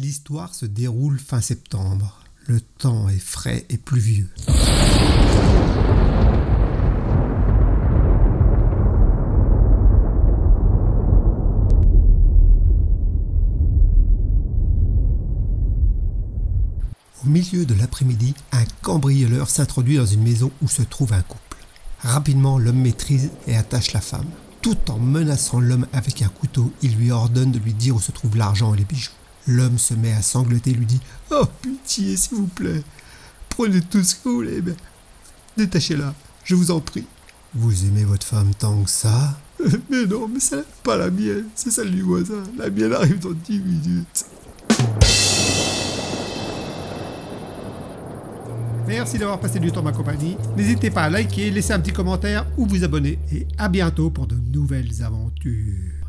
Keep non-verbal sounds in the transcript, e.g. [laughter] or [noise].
L'histoire se déroule fin septembre. Le temps est frais et pluvieux. Au milieu de l'après-midi, un cambrioleur s'introduit dans une maison où se trouve un couple. Rapidement, l'homme maîtrise et attache la femme. Tout en menaçant l'homme avec un couteau, il lui ordonne de lui dire où se trouve l'argent et les bijoux. L'homme se met à sangloter et lui dit Oh, pitié, s'il vous plaît. Prenez tout ce que vous voulez, mais détachez-la, je vous en prie. Vous aimez votre femme tant que ça? [laughs] Mais non, mais c'est pas la mienne, c'est celle du voisin. La mienne arrive dans 10 minutes. Merci d'avoir passé du temps ma compagnie. N'hésitez pas à liker, laisser un petit commentaire ou vous abonner. Et à bientôt pour de nouvelles aventures.